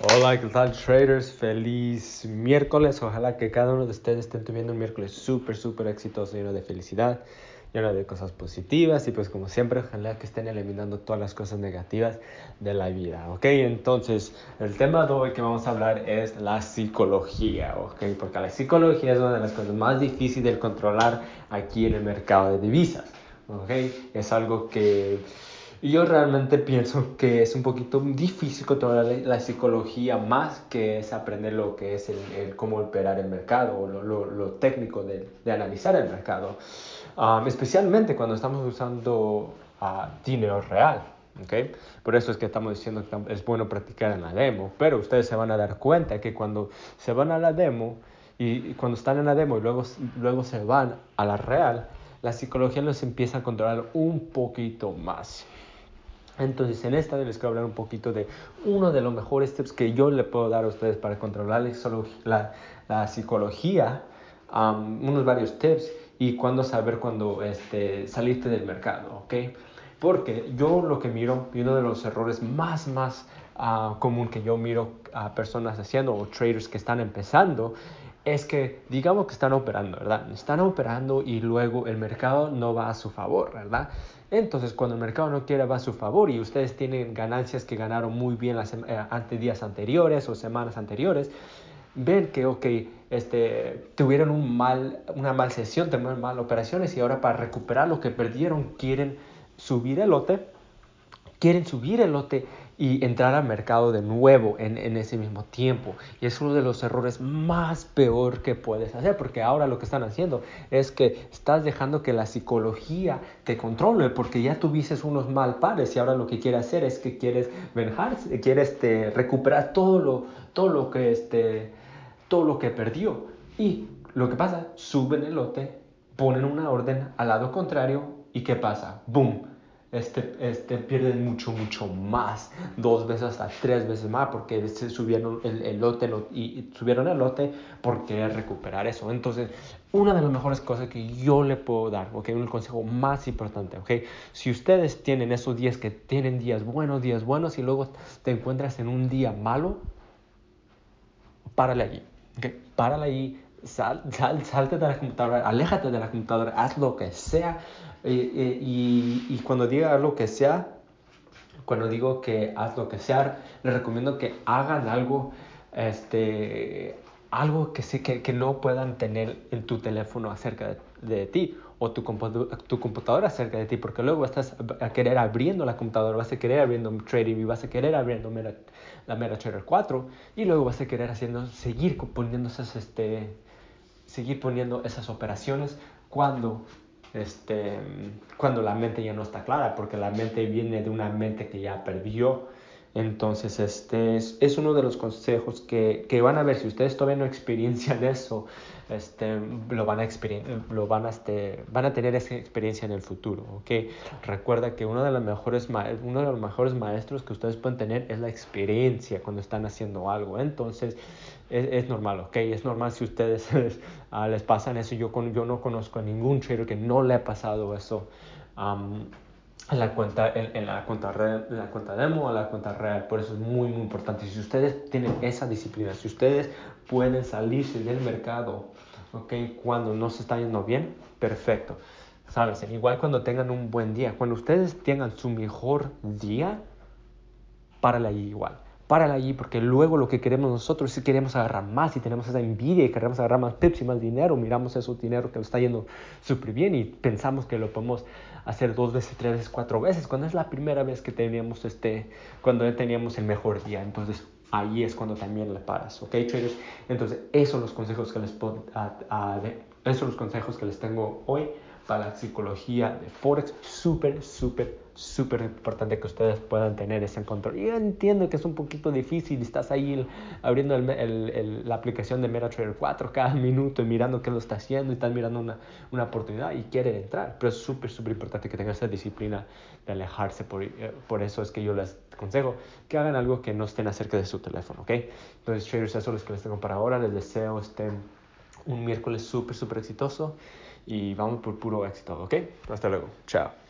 Hola, ¿qué tal traders? Feliz miércoles. Ojalá que cada uno de ustedes estén teniendo un miércoles súper, súper exitoso, lleno de felicidad, lleno de cosas positivas y pues como siempre, ojalá que estén eliminando todas las cosas negativas de la vida, ¿ok? Entonces, el tema de hoy que vamos a hablar es la psicología, ¿ok? Porque la psicología es una de las cosas más difíciles de controlar aquí en el mercado de divisas, ¿ok? Es algo que yo realmente pienso que es un poquito difícil controlar la, psicología más que es aprender lo que es el, cómo operar el mercado o lo, lo, técnico de, de, analizar el mercado, especialmente cuando estamos usando uh, dinero real. ¿okay? Por eso es que estamos diciendo que es bueno practicar en la demo, pero ustedes se van a dar cuenta que cuando se van a la demo y, y cuando están en la demo y luego, luego se van a la real, la psicología los empieza a controlar un poquito más. Entonces, en esta les quiero hablar un poquito de uno de los mejores tips que yo le puedo dar a ustedes para controlar la, la psicología, unos varios tips y cuándo saber cuándo este, salirte del mercado, ¿ok? Porque yo lo que miro, y uno de los errores más, más uh, común que yo miro a personas haciendo o traders que están empezando, es que digamos que están operando, ¿verdad? Están operando y luego el mercado no va a su favor, ¿verdad? Entonces, cuando el mercado no quiere va a su favor y ustedes tienen ganancias que ganaron muy bien las eh, días anteriores o semanas anteriores, ven que, ok, este, tuvieron una mal sesión, tuvieron mal operaciones y ahora para recuperar lo que perdieron quieren subir el lote, quieren subir el lote y entrar al mercado de nuevo en, en, ese mismo tiempo. Y es uno de los errores más peor que puedes hacer, porque ahora lo que están haciendo es que estás dejando que la psicología te controle, porque ya tuviste unos mal pares y ahora lo que quieres hacer es que quieres venjarse, quieres este, recuperar todo lo, todo lo que este, todo lo que perdió. Y lo que pasa, suben el lote, ponen una orden al lado contrario y ¿qué pasa? ¡Boom! Este, este, pierden mucho, mucho más, dos veces hasta tres veces más, porque se subieron el, lote y, subieron el lote por querer recuperar eso. Entonces, una de las mejores cosas que yo le puedo dar, ¿ok? Un consejo más importante, ¿ok? Si ustedes tienen esos días que tienen días buenos, días buenos, y luego te encuentras en un día malo, párale allí, ¿ok? Párale allí, sal, sal, salte de la computadora, aléjate de la computadora, haz lo que sea. y, y, cuando diga lo que sea, cuando digo que haz lo que sea, les recomiendo que hagan algo, este, algo que, sé, que, que no puedan tener en tu teléfono acerca de, de ti o tu, tu computadora cerca de ti, porque luego estás a querer abriendo la computadora, vas a querer abriendo y vas a querer abriendo la MetaTrader 4 y luego vas a querer haciendo, seguir poniendo esas, este, seguir poniendo esas operaciones cuando, este, cuando la mente ya no está clara, porque la mente viene de una mente que ya perdió. Entonces, este es, uno de los consejos que, que, van a ver, si ustedes todavía no experiencian eso, este, lo, van a lo van, a, este, van a tener esa experiencia en el futuro. ¿okay? Recuerda que uno de, los mejores uno de los mejores maestros que ustedes pueden tener es la experiencia cuando están haciendo algo. Entonces, es, es normal, ¿ok? Es normal si ustedes les, uh, les pasan eso. Yo, con, yo no conozco a ningún trader que no le ha pasado eso. En la cuenta, en, en la cuenta, red, en la cuenta demo o la cuenta real. Por eso es muy, muy importante. Si ustedes tienen esa disciplina, si ustedes pueden salirse del mercado, ¿ok? Cuando no se está yendo bien, perfecto. ¿Sabes? Igual cuando tengan un buen día, cuando ustedes tengan su mejor día, párale ahí igual párala allí, porque luego lo que queremos nosotros es que queremos agarrar más y tenemos esa envidia y queremos agarrar más tips y más dinero, miramos ese dinero que nos está yendo súper bien y pensamos que lo podemos hacer dos veces, tres veces, cuatro veces, cuando es la primera vez que teníamos este, cuando teníamos el mejor día, entonces ahí es cuando también le paras, ¿ok, traders? Entonces, esos los consejos que les, esos son los consejos que les tengo hoy para la psicología de Forex, súper, súper súper importante que ustedes puedan tener ese control. Yo entiendo que es un poquito difícil, estás ahí abriendo el, el, la aplicación de MetaTrader 4 cada minuto y mirando qué lo está haciendo y estás mirando una, una oportunidad y quieren entrar, pero es súper, súper importante que tengan esa disciplina de alejarse, por, eh, por eso es que yo les aconsejo que hagan algo que no estén acerca de su teléfono, ¿ok? Entonces, traders, eso es lo que les tengo para ahora, les deseo este, un miércoles súper, súper exitoso y vamos por puro éxito, ¿ok? Hasta luego, chao.